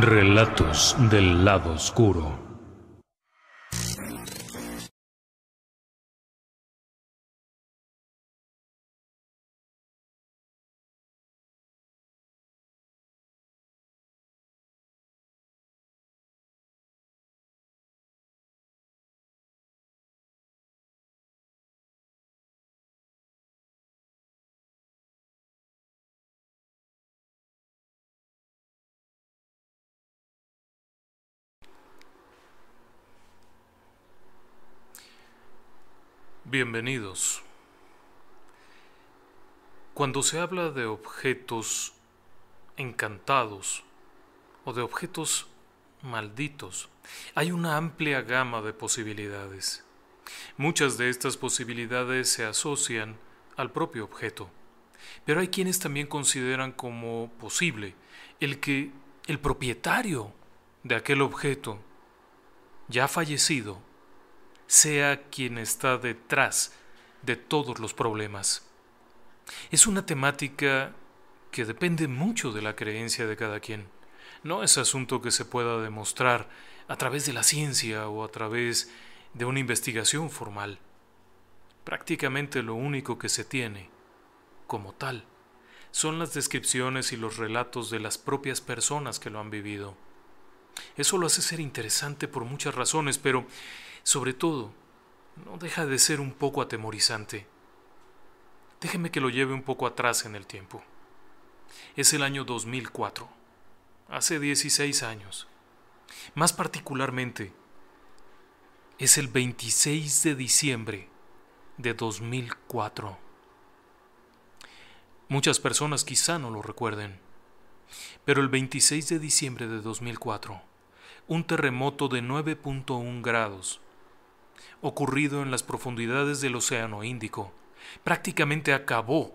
Relatos del lado oscuro. Bienvenidos. Cuando se habla de objetos encantados o de objetos malditos, hay una amplia gama de posibilidades. Muchas de estas posibilidades se asocian al propio objeto, pero hay quienes también consideran como posible el que el propietario de aquel objeto, ya fallecido, sea quien está detrás de todos los problemas. Es una temática que depende mucho de la creencia de cada quien. No es asunto que se pueda demostrar a través de la ciencia o a través de una investigación formal. Prácticamente lo único que se tiene, como tal, son las descripciones y los relatos de las propias personas que lo han vivido. Eso lo hace ser interesante por muchas razones, pero sobre todo, no deja de ser un poco atemorizante. Déjeme que lo lleve un poco atrás en el tiempo. Es el año 2004, hace 16 años. Más particularmente, es el 26 de diciembre de 2004. Muchas personas quizá no lo recuerden, pero el 26 de diciembre de 2004, un terremoto de 9.1 grados ocurrido en las profundidades del Océano Índico prácticamente acabó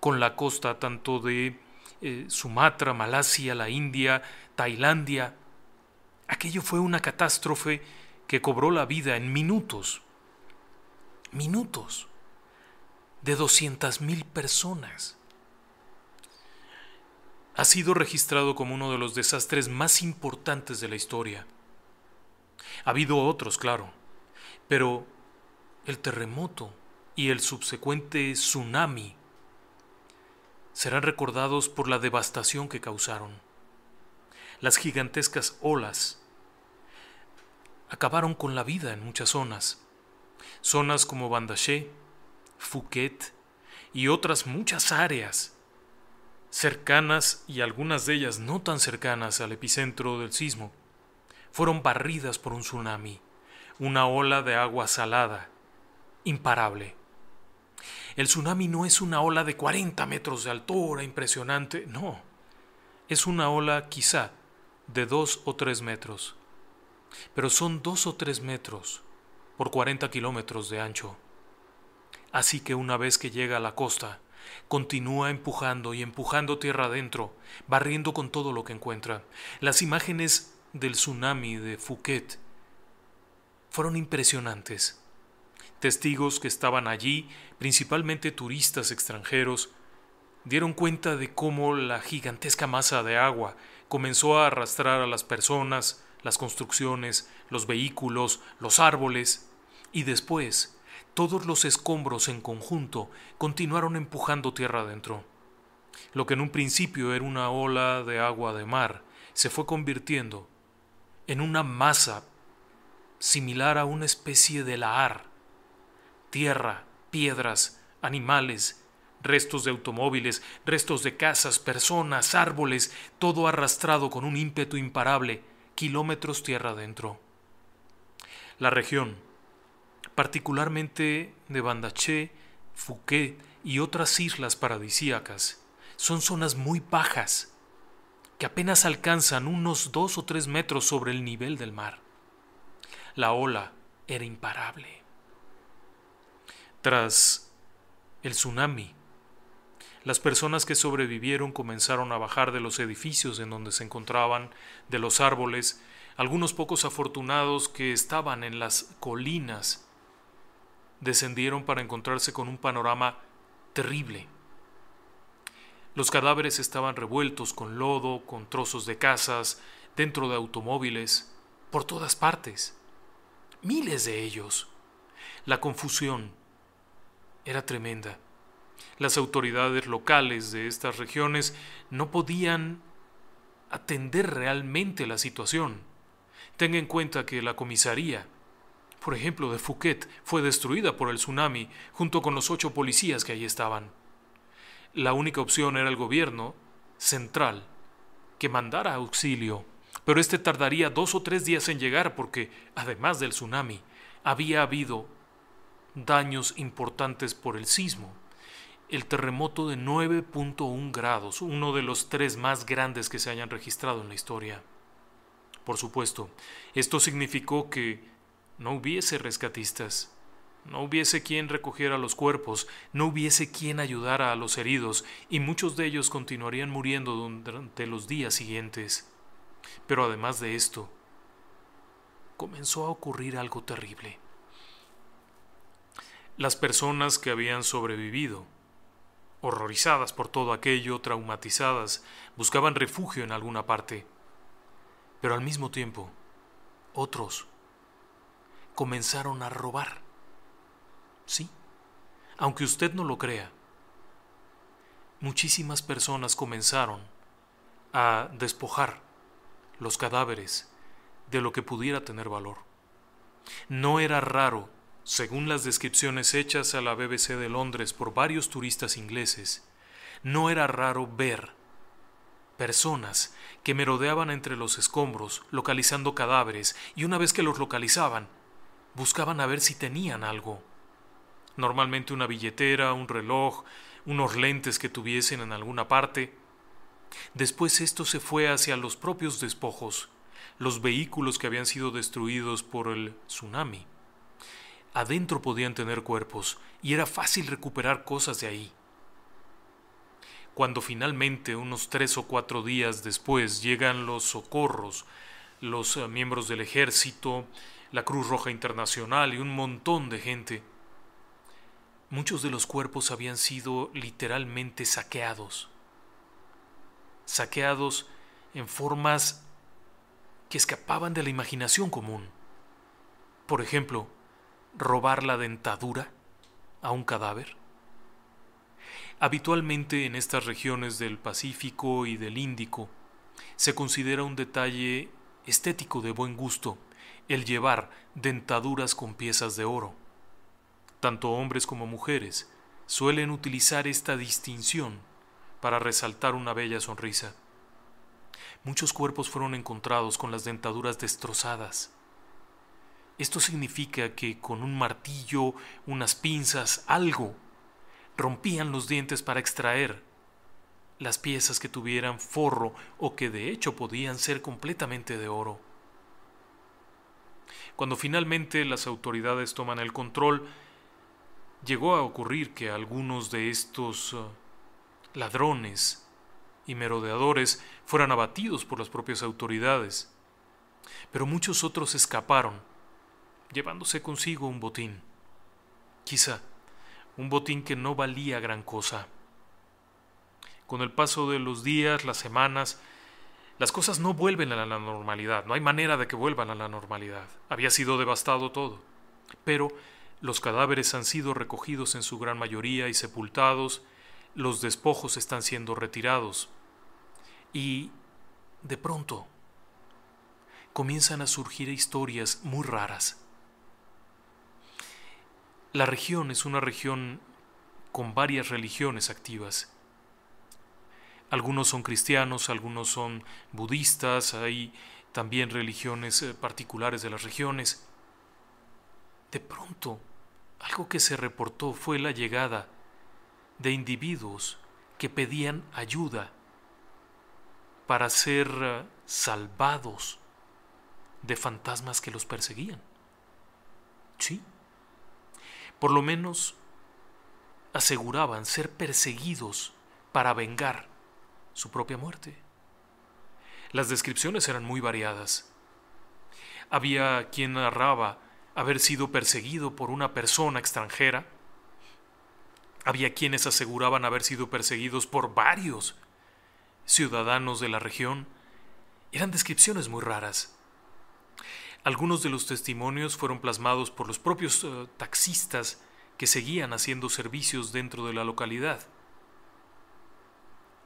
con la costa tanto de eh, Sumatra, Malasia, la India, Tailandia. Aquello fue una catástrofe que cobró la vida en minutos, minutos, de 200.000 personas. ha sido registrado como uno de los desastres más importantes de la historia. Ha habido otros, claro, pero el terremoto y el subsecuente tsunami serán recordados por la devastación que causaron. Las gigantescas olas acabaron con la vida en muchas zonas. Zonas como Bandaché, Phuket y otras muchas áreas cercanas y algunas de ellas no tan cercanas al epicentro del sismo, fueron barridas por un tsunami, una ola de agua salada, imparable. El tsunami no es una ola de 40 metros de altura impresionante, no. Es una ola quizá de 2 o 3 metros. Pero son 2 o 3 metros por 40 kilómetros de ancho. Así que una vez que llega a la costa, continúa empujando y empujando tierra adentro, barriendo con todo lo que encuentra. Las imágenes del tsunami de Phuket fueron impresionantes. Testigos que estaban allí, principalmente turistas extranjeros, dieron cuenta de cómo la gigantesca masa de agua comenzó a arrastrar a las personas, las construcciones, los vehículos, los árboles, y después todos los escombros en conjunto continuaron empujando tierra adentro. Lo que en un principio era una ola de agua de mar se fue convirtiendo en una masa similar a una especie de lahar. Tierra, piedras, animales, restos de automóviles, restos de casas, personas, árboles, todo arrastrado con un ímpetu imparable, kilómetros tierra adentro. La región, particularmente de Bandaché, Phuket y otras islas paradisíacas, son zonas muy bajas, que apenas alcanzan unos dos o tres metros sobre el nivel del mar. La ola era imparable. Tras el tsunami, las personas que sobrevivieron comenzaron a bajar de los edificios en donde se encontraban, de los árboles, algunos pocos afortunados que estaban en las colinas descendieron para encontrarse con un panorama terrible. Los cadáveres estaban revueltos con lodo, con trozos de casas, dentro de automóviles, por todas partes. Miles de ellos. La confusión era tremenda. Las autoridades locales de estas regiones no podían atender realmente la situación. Tenga en cuenta que la comisaría por ejemplo, de Phuket, fue destruida por el tsunami junto con los ocho policías que allí estaban. La única opción era el gobierno central que mandara auxilio, pero este tardaría dos o tres días en llegar porque, además del tsunami, había habido daños importantes por el sismo. El terremoto de 9.1 grados, uno de los tres más grandes que se hayan registrado en la historia. Por supuesto, esto significó que no hubiese rescatistas, no hubiese quien recogiera los cuerpos, no hubiese quien ayudara a los heridos, y muchos de ellos continuarían muriendo durante los días siguientes. Pero además de esto, comenzó a ocurrir algo terrible. Las personas que habían sobrevivido, horrorizadas por todo aquello, traumatizadas, buscaban refugio en alguna parte. Pero al mismo tiempo, otros comenzaron a robar. Sí, aunque usted no lo crea, muchísimas personas comenzaron a despojar los cadáveres de lo que pudiera tener valor. No era raro, según las descripciones hechas a la BBC de Londres por varios turistas ingleses, no era raro ver personas que merodeaban entre los escombros localizando cadáveres y una vez que los localizaban, buscaban a ver si tenían algo. Normalmente una billetera, un reloj, unos lentes que tuviesen en alguna parte. Después esto se fue hacia los propios despojos, los vehículos que habían sido destruidos por el tsunami. Adentro podían tener cuerpos y era fácil recuperar cosas de ahí. Cuando finalmente, unos tres o cuatro días después, llegan los socorros, los eh, miembros del ejército, la Cruz Roja Internacional y un montón de gente. Muchos de los cuerpos habían sido literalmente saqueados. Saqueados en formas que escapaban de la imaginación común. Por ejemplo, robar la dentadura a un cadáver. Habitualmente en estas regiones del Pacífico y del Índico se considera un detalle estético de buen gusto el llevar dentaduras con piezas de oro. Tanto hombres como mujeres suelen utilizar esta distinción para resaltar una bella sonrisa. Muchos cuerpos fueron encontrados con las dentaduras destrozadas. Esto significa que con un martillo, unas pinzas, algo, rompían los dientes para extraer las piezas que tuvieran forro o que de hecho podían ser completamente de oro. Cuando finalmente las autoridades toman el control, llegó a ocurrir que algunos de estos uh, ladrones y merodeadores fueran abatidos por las propias autoridades, pero muchos otros escaparon, llevándose consigo un botín. Quizá un botín que no valía gran cosa. Con el paso de los días, las semanas, las cosas no vuelven a la normalidad, no hay manera de que vuelvan a la normalidad. Había sido devastado todo. Pero los cadáveres han sido recogidos en su gran mayoría y sepultados, los despojos están siendo retirados. Y, de pronto, comienzan a surgir historias muy raras. La región es una región con varias religiones activas. Algunos son cristianos, algunos son budistas, hay también religiones eh, particulares de las regiones. De pronto, algo que se reportó fue la llegada de individuos que pedían ayuda para ser eh, salvados de fantasmas que los perseguían. Sí. Por lo menos aseguraban ser perseguidos para vengar su propia muerte. Las descripciones eran muy variadas. Había quien narraba haber sido perseguido por una persona extranjera. Había quienes aseguraban haber sido perseguidos por varios ciudadanos de la región. Eran descripciones muy raras. Algunos de los testimonios fueron plasmados por los propios eh, taxistas que seguían haciendo servicios dentro de la localidad.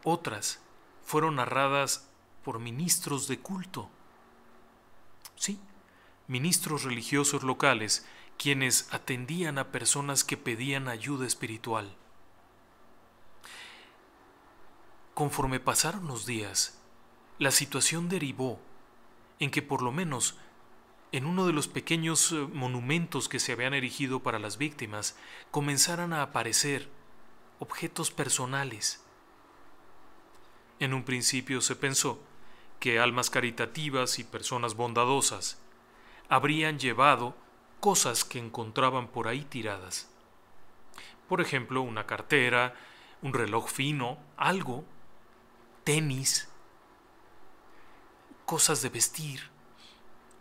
Otras fueron narradas por ministros de culto. Sí, ministros religiosos locales quienes atendían a personas que pedían ayuda espiritual. Conforme pasaron los días, la situación derivó en que por lo menos en uno de los pequeños eh, monumentos que se habían erigido para las víctimas comenzaran a aparecer objetos personales en un principio se pensó que almas caritativas y personas bondadosas habrían llevado cosas que encontraban por ahí tiradas. Por ejemplo, una cartera, un reloj fino, algo, tenis, cosas de vestir,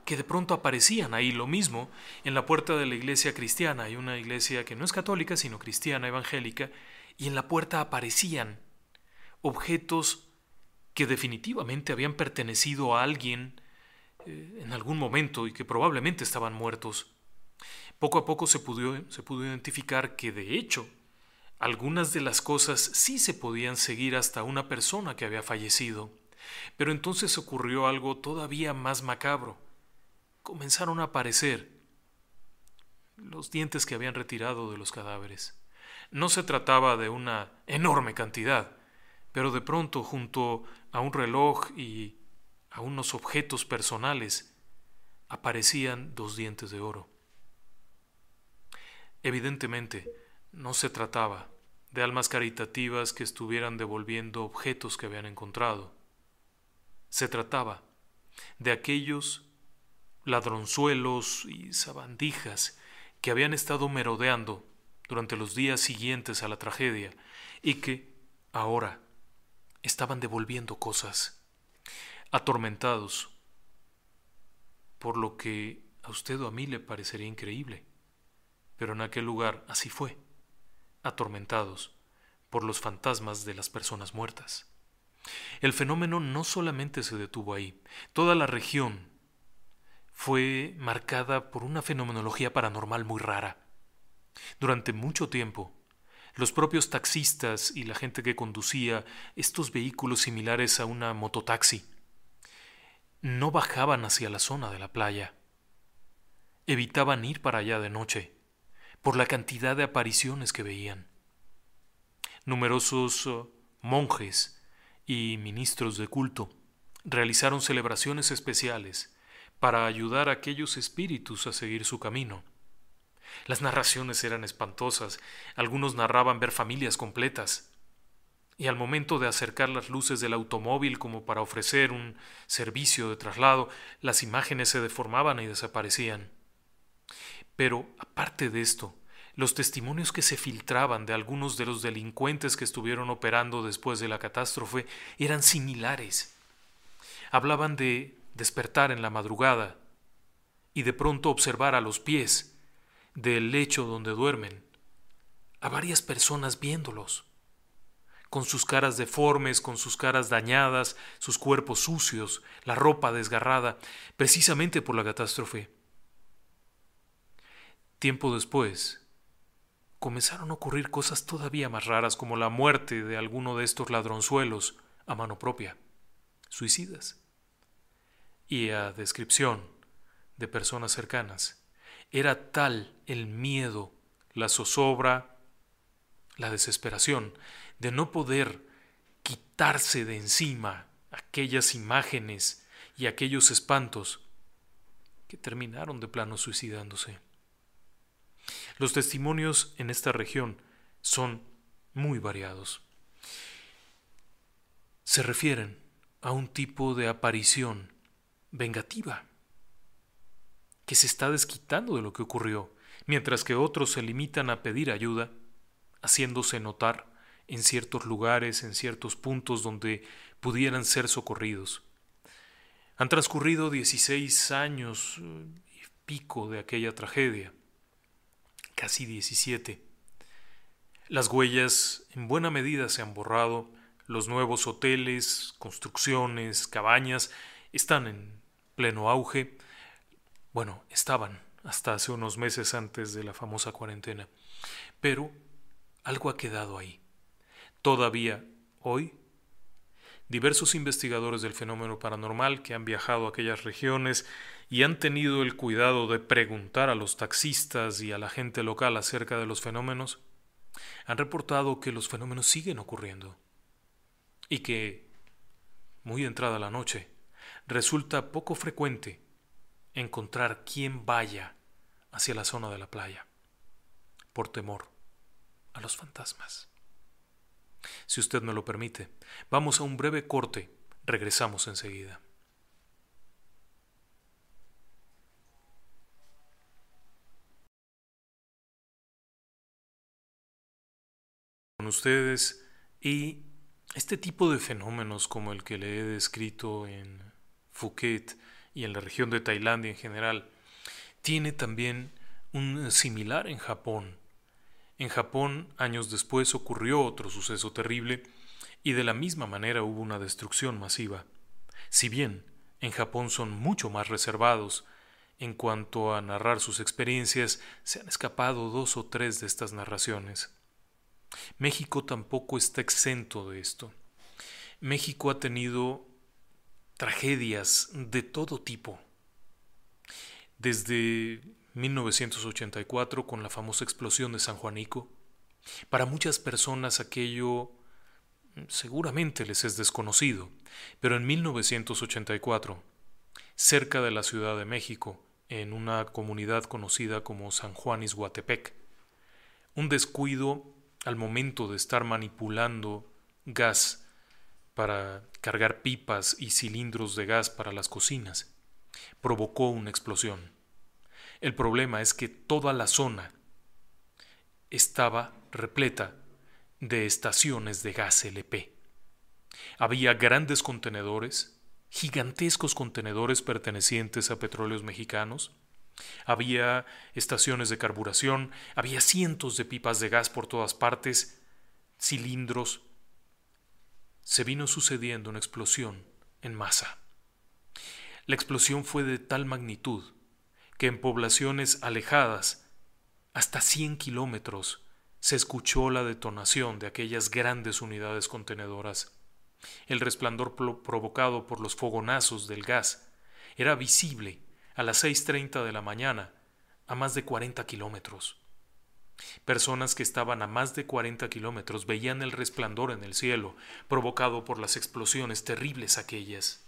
que de pronto aparecían ahí lo mismo en la puerta de la iglesia cristiana. Hay una iglesia que no es católica, sino cristiana, evangélica, y en la puerta aparecían objetos que definitivamente habían pertenecido a alguien eh, en algún momento y que probablemente estaban muertos. Poco a poco se pudo, se pudo identificar que de hecho algunas de las cosas sí se podían seguir hasta una persona que había fallecido. Pero entonces ocurrió algo todavía más macabro. Comenzaron a aparecer los dientes que habían retirado de los cadáveres. No se trataba de una enorme cantidad, pero de pronto junto a un reloj y a unos objetos personales aparecían dos dientes de oro. Evidentemente, no se trataba de almas caritativas que estuvieran devolviendo objetos que habían encontrado. Se trataba de aquellos ladronzuelos y sabandijas que habían estado merodeando durante los días siguientes a la tragedia y que, ahora, estaban devolviendo cosas, atormentados, por lo que a usted o a mí le parecería increíble, pero en aquel lugar así fue, atormentados por los fantasmas de las personas muertas. El fenómeno no solamente se detuvo ahí, toda la región fue marcada por una fenomenología paranormal muy rara. Durante mucho tiempo, los propios taxistas y la gente que conducía estos vehículos similares a una mototaxi no bajaban hacia la zona de la playa. Evitaban ir para allá de noche, por la cantidad de apariciones que veían. Numerosos uh, monjes y ministros de culto realizaron celebraciones especiales para ayudar a aquellos espíritus a seguir su camino. Las narraciones eran espantosas, algunos narraban ver familias completas, y al momento de acercar las luces del automóvil como para ofrecer un servicio de traslado, las imágenes se deformaban y desaparecían. Pero, aparte de esto, los testimonios que se filtraban de algunos de los delincuentes que estuvieron operando después de la catástrofe eran similares. Hablaban de despertar en la madrugada y de pronto observar a los pies del lecho donde duermen a varias personas viéndolos, con sus caras deformes, con sus caras dañadas, sus cuerpos sucios, la ropa desgarrada, precisamente por la catástrofe. Tiempo después, comenzaron a ocurrir cosas todavía más raras como la muerte de alguno de estos ladronzuelos a mano propia, suicidas, y a descripción de personas cercanas era tal el miedo, la zozobra, la desesperación de no poder quitarse de encima aquellas imágenes y aquellos espantos que terminaron de plano suicidándose. Los testimonios en esta región son muy variados. Se refieren a un tipo de aparición vengativa que se está desquitando de lo que ocurrió, mientras que otros se limitan a pedir ayuda, haciéndose notar en ciertos lugares, en ciertos puntos donde pudieran ser socorridos. Han transcurrido 16 años eh, y pico de aquella tragedia, casi 17. Las huellas en buena medida se han borrado, los nuevos hoteles, construcciones, cabañas están en pleno auge, bueno, estaban hasta hace unos meses antes de la famosa cuarentena. Pero algo ha quedado ahí. Todavía, hoy, diversos investigadores del fenómeno paranormal que han viajado a aquellas regiones y han tenido el cuidado de preguntar a los taxistas y a la gente local acerca de los fenómenos, han reportado que los fenómenos siguen ocurriendo y que, muy entrada la noche, resulta poco frecuente encontrar quien vaya hacia la zona de la playa, por temor a los fantasmas. Si usted me lo permite, vamos a un breve corte, regresamos enseguida. Con ustedes y este tipo de fenómenos como el que le he descrito en Phuket, y en la región de Tailandia en general, tiene también un similar en Japón. En Japón, años después, ocurrió otro suceso terrible y de la misma manera hubo una destrucción masiva. Si bien en Japón son mucho más reservados en cuanto a narrar sus experiencias, se han escapado dos o tres de estas narraciones. México tampoco está exento de esto. México ha tenido tragedias de todo tipo. Desde 1984 con la famosa explosión de San Juanico, para muchas personas aquello seguramente les es desconocido, pero en 1984, cerca de la Ciudad de México, en una comunidad conocida como San Juan Ishuatepec, un descuido al momento de estar manipulando gas para cargar pipas y cilindros de gas para las cocinas, provocó una explosión. El problema es que toda la zona estaba repleta de estaciones de gas LP. Había grandes contenedores, gigantescos contenedores pertenecientes a petróleos mexicanos, había estaciones de carburación, había cientos de pipas de gas por todas partes, cilindros, se vino sucediendo una explosión en masa. La explosión fue de tal magnitud que en poblaciones alejadas, hasta 100 kilómetros, se escuchó la detonación de aquellas grandes unidades contenedoras. El resplandor provocado por los fogonazos del gas era visible a las 6.30 de la mañana a más de 40 kilómetros. Personas que estaban a más de 40 kilómetros veían el resplandor en el cielo, provocado por las explosiones terribles aquellas.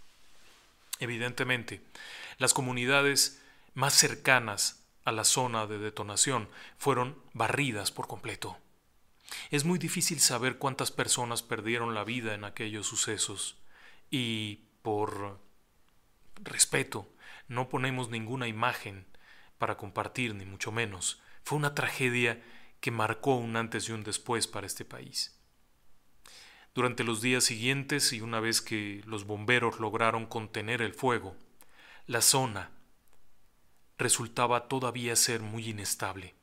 Evidentemente, las comunidades más cercanas a la zona de detonación fueron barridas por completo. Es muy difícil saber cuántas personas perdieron la vida en aquellos sucesos y por respeto no ponemos ninguna imagen para compartir, ni mucho menos. Fue una tragedia que marcó un antes y un después para este país. Durante los días siguientes y una vez que los bomberos lograron contener el fuego, la zona resultaba todavía ser muy inestable.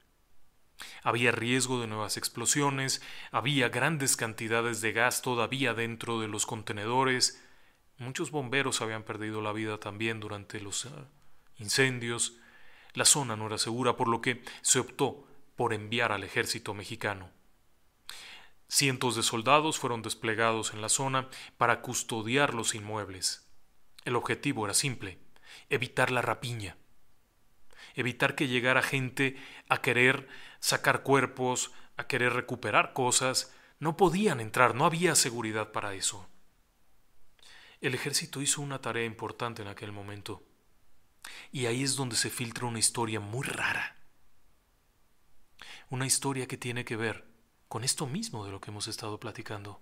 Había riesgo de nuevas explosiones, había grandes cantidades de gas todavía dentro de los contenedores, muchos bomberos habían perdido la vida también durante los ah, incendios, la zona no era segura, por lo que se optó por enviar al ejército mexicano. Cientos de soldados fueron desplegados en la zona para custodiar los inmuebles. El objetivo era simple, evitar la rapiña, evitar que llegara gente a querer sacar cuerpos, a querer recuperar cosas. No podían entrar, no había seguridad para eso. El ejército hizo una tarea importante en aquel momento. Y ahí es donde se filtra una historia muy rara. Una historia que tiene que ver con esto mismo de lo que hemos estado platicando.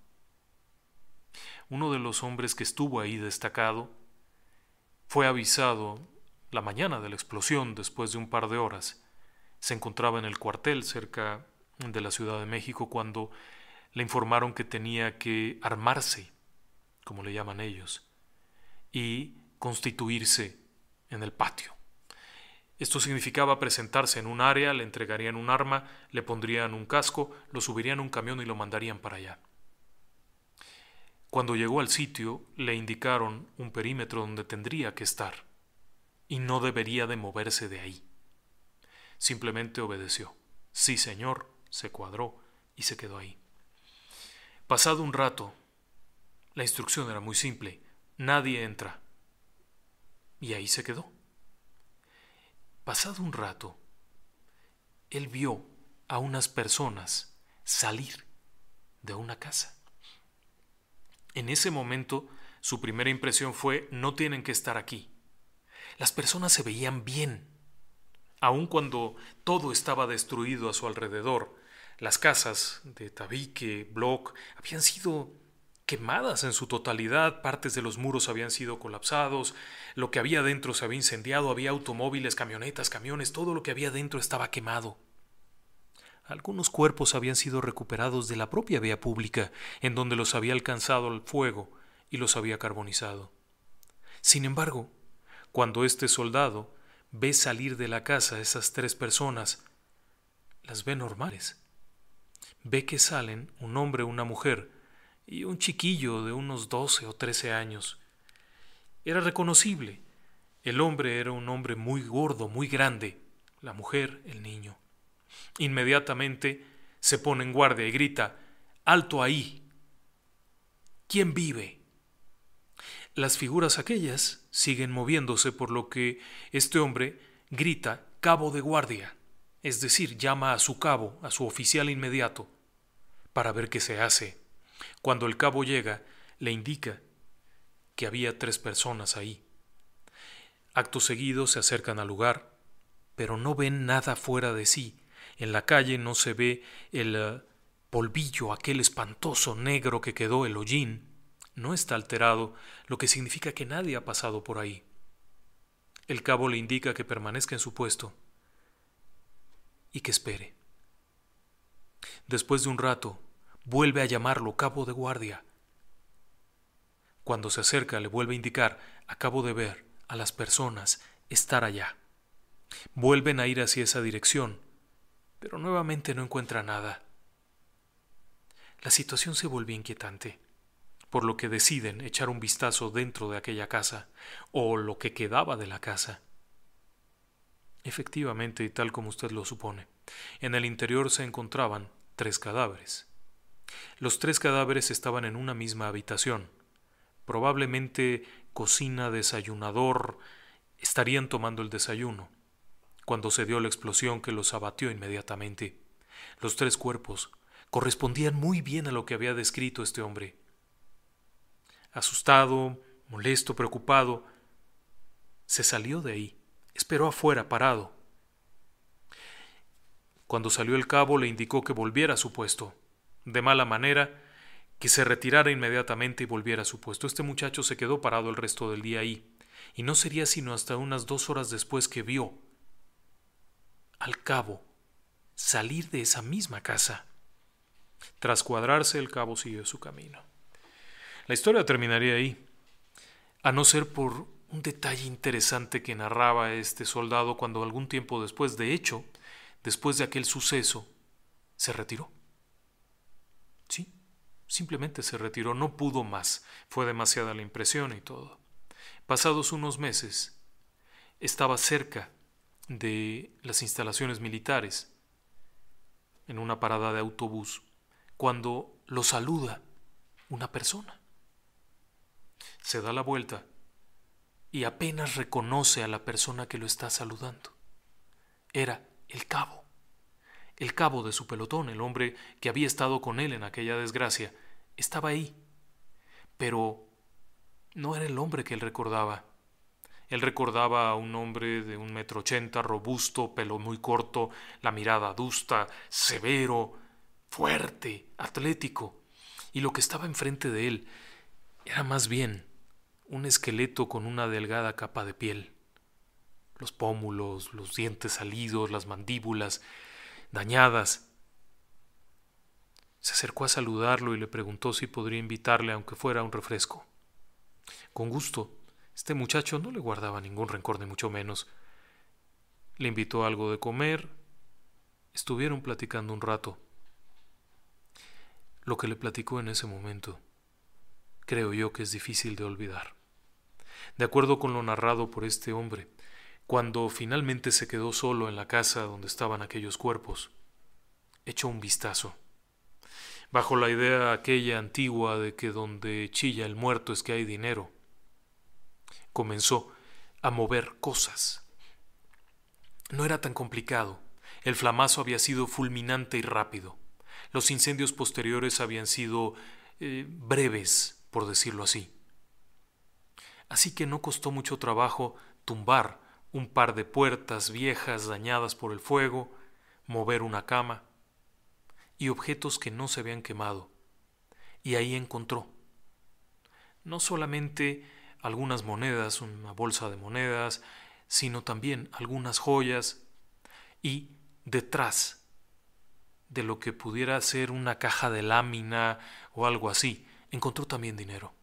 Uno de los hombres que estuvo ahí destacado fue avisado la mañana de la explosión después de un par de horas. Se encontraba en el cuartel cerca de la Ciudad de México cuando le informaron que tenía que armarse, como le llaman ellos, y constituirse en el patio. Esto significaba presentarse en un área, le entregarían un arma, le pondrían un casco, lo subirían a un camión y lo mandarían para allá. Cuando llegó al sitio, le indicaron un perímetro donde tendría que estar y no debería de moverse de ahí. Simplemente obedeció. Sí, señor, se cuadró y se quedó ahí. Pasado un rato, la instrucción era muy simple. Nadie entra. Y ahí se quedó. Pasado un rato, él vio a unas personas salir de una casa. En ese momento, su primera impresión fue, no tienen que estar aquí. Las personas se veían bien, aun cuando todo estaba destruido a su alrededor. Las casas de tabique, block, habían sido quemadas en su totalidad, partes de los muros habían sido colapsados, lo que había dentro se había incendiado, había automóviles, camionetas, camiones, todo lo que había dentro estaba quemado. Algunos cuerpos habían sido recuperados de la propia vía pública, en donde los había alcanzado el fuego y los había carbonizado. Sin embargo, cuando este soldado ve salir de la casa esas tres personas, las ve normales. Ve que salen un hombre, una mujer, y un chiquillo de unos doce o trece años. Era reconocible. El hombre era un hombre muy gordo, muy grande, la mujer el niño. Inmediatamente se pone en guardia y grita Alto ahí. ¿Quién vive? Las figuras aquellas siguen moviéndose por lo que este hombre grita cabo de guardia, es decir, llama a su cabo, a su oficial inmediato, para ver qué se hace. Cuando el cabo llega, le indica que había tres personas ahí. Acto seguido se acercan al lugar, pero no ven nada fuera de sí. En la calle no se ve el eh, polvillo, aquel espantoso negro que quedó el hollín. No está alterado, lo que significa que nadie ha pasado por ahí. El cabo le indica que permanezca en su puesto y que espere. Después de un rato, vuelve a llamarlo cabo de guardia. Cuando se acerca le vuelve a indicar, acabo de ver a las personas estar allá. Vuelven a ir hacia esa dirección, pero nuevamente no encuentra nada. La situación se vuelve inquietante, por lo que deciden echar un vistazo dentro de aquella casa, o lo que quedaba de la casa. Efectivamente, y tal como usted lo supone, en el interior se encontraban tres cadáveres. Los tres cadáveres estaban en una misma habitación. Probablemente cocina, desayunador, estarían tomando el desayuno, cuando se dio la explosión que los abatió inmediatamente. Los tres cuerpos correspondían muy bien a lo que había descrito este hombre. Asustado, molesto, preocupado, se salió de ahí, esperó afuera, parado. Cuando salió el cabo le indicó que volviera a su puesto, de mala manera, que se retirara inmediatamente y volviera a su puesto. Este muchacho se quedó parado el resto del día ahí, y no sería sino hasta unas dos horas después que vio al cabo salir de esa misma casa. Tras cuadrarse, el cabo siguió su camino. La historia terminaría ahí, a no ser por un detalle interesante que narraba este soldado cuando algún tiempo después, de hecho, después de aquel suceso, se retiró. Sí, simplemente se retiró, no pudo más, fue demasiada la impresión y todo. Pasados unos meses, estaba cerca de las instalaciones militares, en una parada de autobús, cuando lo saluda una persona. Se da la vuelta y apenas reconoce a la persona que lo está saludando. Era el cabo, el cabo de su pelotón, el hombre que había estado con él en aquella desgracia, estaba ahí, pero no era el hombre que él recordaba. Él recordaba a un hombre de un metro ochenta, robusto, pelo muy corto, la mirada adusta, severo, fuerte, atlético. Y lo que estaba enfrente de él era más bien un esqueleto con una delgada capa de piel. Los pómulos, los dientes salidos, las mandíbulas dañadas. Se acercó a saludarlo y le preguntó si podría invitarle aunque fuera un refresco. Con gusto, este muchacho no le guardaba ningún rencor, ni mucho menos. Le invitó algo de comer. Estuvieron platicando un rato. Lo que le platicó en ese momento, creo yo que es difícil de olvidar. De acuerdo con lo narrado por este hombre, cuando finalmente se quedó solo en la casa donde estaban aquellos cuerpos, echó un vistazo. Bajo la idea aquella antigua de que donde chilla el muerto es que hay dinero, comenzó a mover cosas. No era tan complicado. El flamazo había sido fulminante y rápido. Los incendios posteriores habían sido eh, breves, por decirlo así. Así que no costó mucho trabajo tumbar un par de puertas viejas dañadas por el fuego, mover una cama y objetos que no se habían quemado. Y ahí encontró no solamente algunas monedas, una bolsa de monedas, sino también algunas joyas y detrás de lo que pudiera ser una caja de lámina o algo así, encontró también dinero.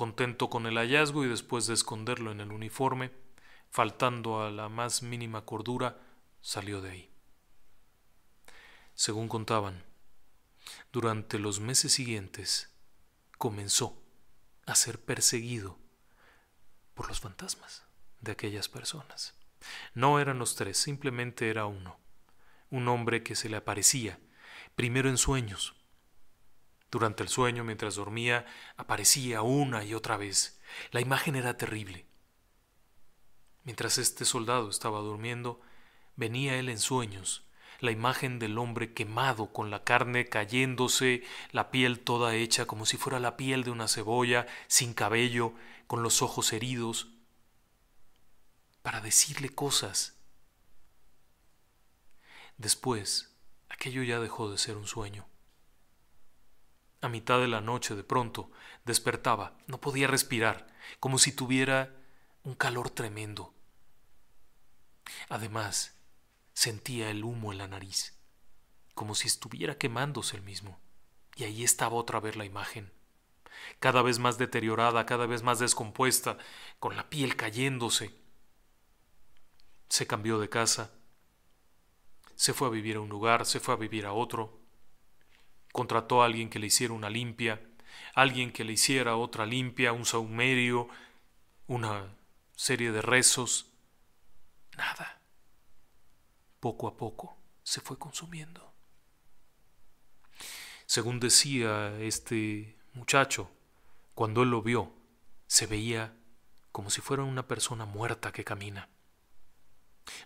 Contento con el hallazgo y después de esconderlo en el uniforme, faltando a la más mínima cordura, salió de ahí. Según contaban, durante los meses siguientes comenzó a ser perseguido por los fantasmas de aquellas personas. No eran los tres, simplemente era uno, un hombre que se le aparecía, primero en sueños. Durante el sueño, mientras dormía, aparecía una y otra vez. La imagen era terrible. Mientras este soldado estaba durmiendo, venía él en sueños la imagen del hombre quemado, con la carne cayéndose, la piel toda hecha como si fuera la piel de una cebolla, sin cabello, con los ojos heridos, para decirle cosas. Después, aquello ya dejó de ser un sueño. A mitad de la noche, de pronto, despertaba, no podía respirar, como si tuviera un calor tremendo. Además, Sentía el humo en la nariz, como si estuviera quemándose el mismo. Y ahí estaba otra vez la imagen, cada vez más deteriorada, cada vez más descompuesta, con la piel cayéndose. Se cambió de casa, se fue a vivir a un lugar, se fue a vivir a otro, contrató a alguien que le hiciera una limpia, alguien que le hiciera otra limpia, un saumerio, una serie de rezos. Nada. Poco a poco se fue consumiendo. Según decía este muchacho, cuando él lo vio, se veía como si fuera una persona muerta que camina.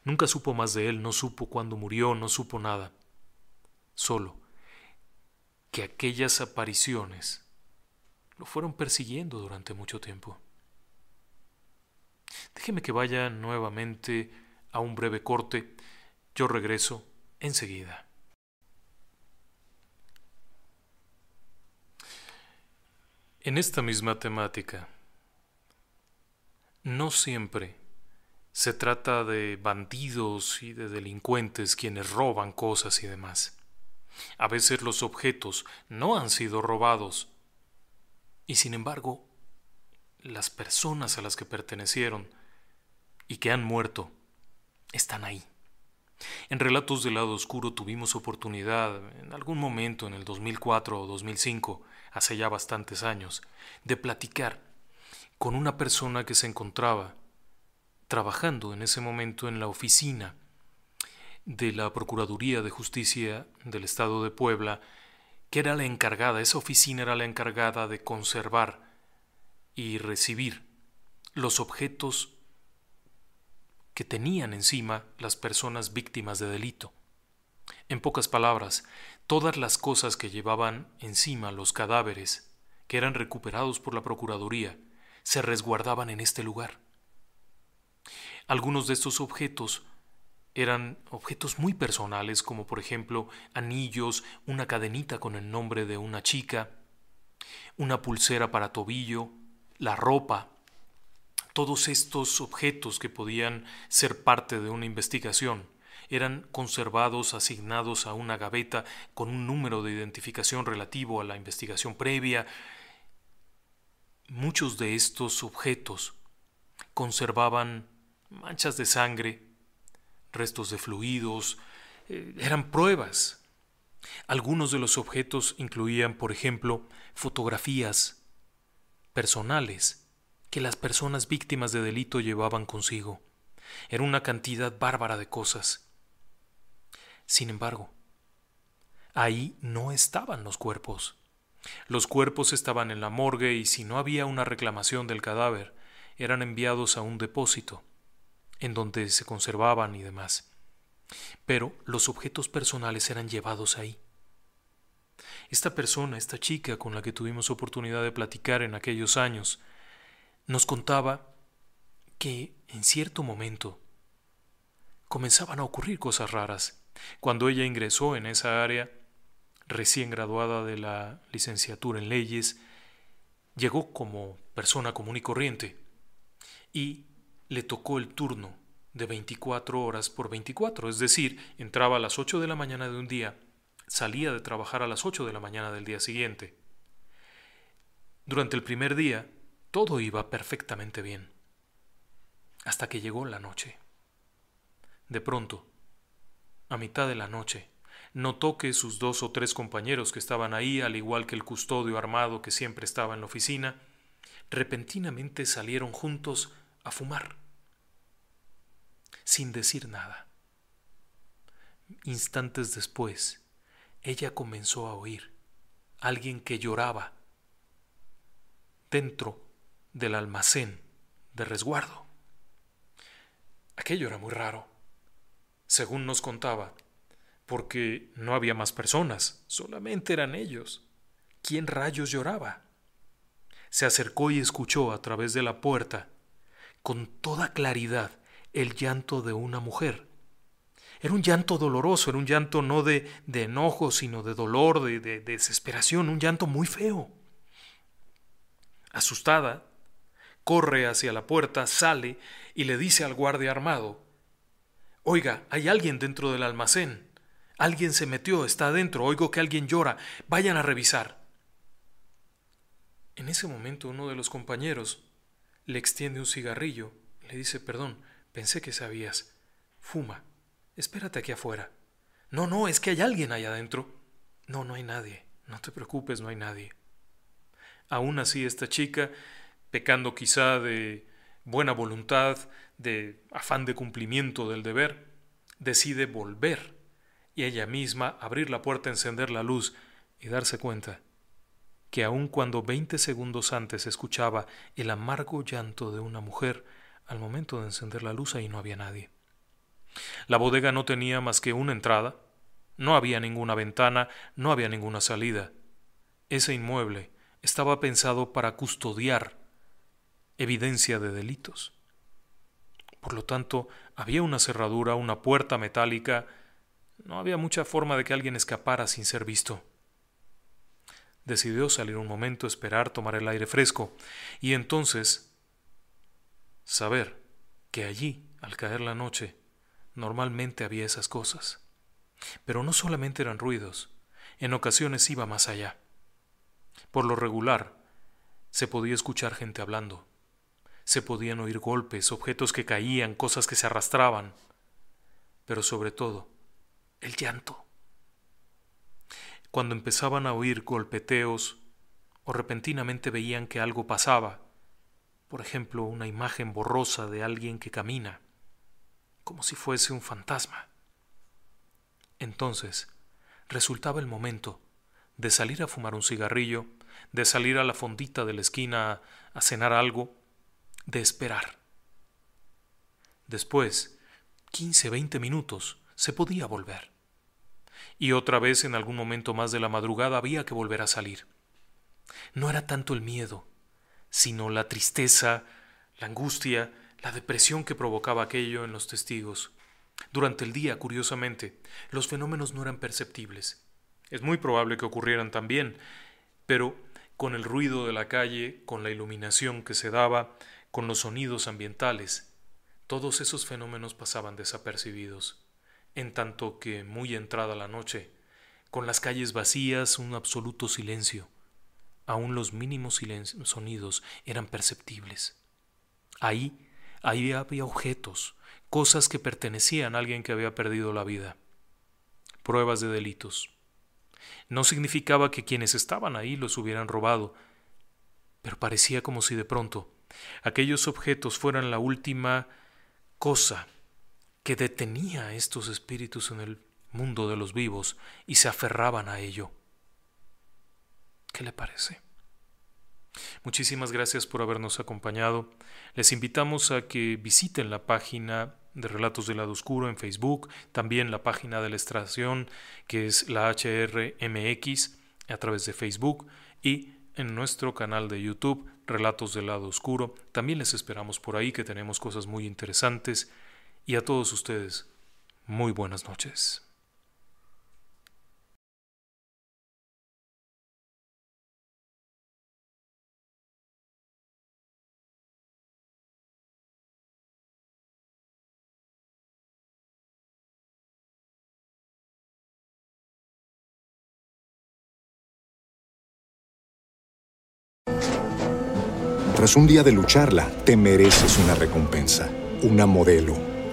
Nunca supo más de él, no supo cuándo murió, no supo nada. Solo que aquellas apariciones lo fueron persiguiendo durante mucho tiempo. Déjeme que vaya nuevamente a un breve corte. Yo regreso enseguida. En esta misma temática, no siempre se trata de bandidos y de delincuentes quienes roban cosas y demás. A veces los objetos no han sido robados y sin embargo las personas a las que pertenecieron y que han muerto están ahí. En Relatos del lado oscuro tuvimos oportunidad en algún momento en el 2004 o 2005 hace ya bastantes años, de platicar con una persona que se encontraba trabajando en ese momento en la oficina de la Procuraduría de Justicia del Estado de Puebla, que era la encargada, esa oficina era la encargada de conservar y recibir los objetos que tenían encima las personas víctimas de delito. En pocas palabras, todas las cosas que llevaban encima los cadáveres, que eran recuperados por la Procuraduría, se resguardaban en este lugar. Algunos de estos objetos eran objetos muy personales, como por ejemplo anillos, una cadenita con el nombre de una chica, una pulsera para tobillo, la ropa, todos estos objetos que podían ser parte de una investigación eran conservados asignados a una gaveta con un número de identificación relativo a la investigación previa. Muchos de estos objetos conservaban manchas de sangre, restos de fluidos, eh, eran pruebas. Algunos de los objetos incluían, por ejemplo, fotografías personales que las personas víctimas de delito llevaban consigo. Era una cantidad bárbara de cosas. Sin embargo, ahí no estaban los cuerpos. Los cuerpos estaban en la morgue y si no había una reclamación del cadáver, eran enviados a un depósito, en donde se conservaban y demás. Pero los objetos personales eran llevados ahí. Esta persona, esta chica con la que tuvimos oportunidad de platicar en aquellos años, nos contaba que en cierto momento comenzaban a ocurrir cosas raras cuando ella ingresó en esa área, recién graduada de la licenciatura en leyes, llegó como persona común y corriente y le tocó el turno de 24 horas por 24, es decir, entraba a las 8 de la mañana de un día, salía de trabajar a las 8 de la mañana del día siguiente. Durante el primer día, todo iba perfectamente bien, hasta que llegó la noche. De pronto, a mitad de la noche, notó que sus dos o tres compañeros que estaban ahí, al igual que el custodio armado que siempre estaba en la oficina, repentinamente salieron juntos a fumar, sin decir nada. Instantes después, ella comenzó a oír a alguien que lloraba dentro del almacén de resguardo. Aquello era muy raro según nos contaba, porque no había más personas, solamente eran ellos. ¿Quién rayos lloraba? Se acercó y escuchó a través de la puerta, con toda claridad, el llanto de una mujer. Era un llanto doloroso, era un llanto no de, de enojo, sino de dolor, de, de desesperación, un llanto muy feo. Asustada, corre hacia la puerta, sale y le dice al guardia armado, Oiga, hay alguien dentro del almacén. Alguien se metió, está adentro, oigo que alguien llora. Vayan a revisar. En ese momento uno de los compañeros le extiende un cigarrillo. Le dice, perdón, pensé que sabías. Fuma. Espérate aquí afuera. No, no, es que hay alguien allá adentro. No, no hay nadie. No te preocupes, no hay nadie. Aún así, esta chica, pecando quizá de buena voluntad, de afán de cumplimiento del deber, decide volver y ella misma abrir la puerta, encender la luz y darse cuenta que aun cuando veinte segundos antes escuchaba el amargo llanto de una mujer, al momento de encender la luz ahí no había nadie. La bodega no tenía más que una entrada, no había ninguna ventana, no había ninguna salida. Ese inmueble estaba pensado para custodiar evidencia de delitos. Por lo tanto, había una cerradura, una puerta metálica, no había mucha forma de que alguien escapara sin ser visto. Decidió salir un momento, esperar, tomar el aire fresco, y entonces saber que allí, al caer la noche, normalmente había esas cosas. Pero no solamente eran ruidos, en ocasiones iba más allá. Por lo regular, se podía escuchar gente hablando, se podían oír golpes, objetos que caían, cosas que se arrastraban, pero sobre todo, el llanto cuando empezaban a oír golpeteos o repentinamente veían que algo pasaba, por ejemplo, una imagen borrosa de alguien que camina, como si fuese un fantasma. Entonces, resultaba el momento de salir a fumar un cigarrillo, de salir a la fondita de la esquina a cenar algo, de esperar. Después, quince, veinte minutos, se podía volver y otra vez en algún momento más de la madrugada había que volver a salir. No era tanto el miedo, sino la tristeza, la angustia, la depresión que provocaba aquello en los testigos. Durante el día, curiosamente, los fenómenos no eran perceptibles. Es muy probable que ocurrieran también, pero con el ruido de la calle, con la iluminación que se daba, con los sonidos ambientales, todos esos fenómenos pasaban desapercibidos en tanto que, muy entrada la noche, con las calles vacías, un absoluto silencio, aún los mínimos sonidos eran perceptibles. Ahí, ahí había objetos, cosas que pertenecían a alguien que había perdido la vida, pruebas de delitos. No significaba que quienes estaban ahí los hubieran robado, pero parecía como si de pronto aquellos objetos fueran la última cosa que detenía a estos espíritus en el mundo de los vivos y se aferraban a ello. ¿Qué le parece? Muchísimas gracias por habernos acompañado. Les invitamos a que visiten la página de Relatos del Lado Oscuro en Facebook, también la página de la estación que es la HRMX a través de Facebook y en nuestro canal de YouTube Relatos del Lado Oscuro. También les esperamos por ahí que tenemos cosas muy interesantes y a todos ustedes, muy buenas noches. Tras un día de lucharla, te mereces una recompensa, una modelo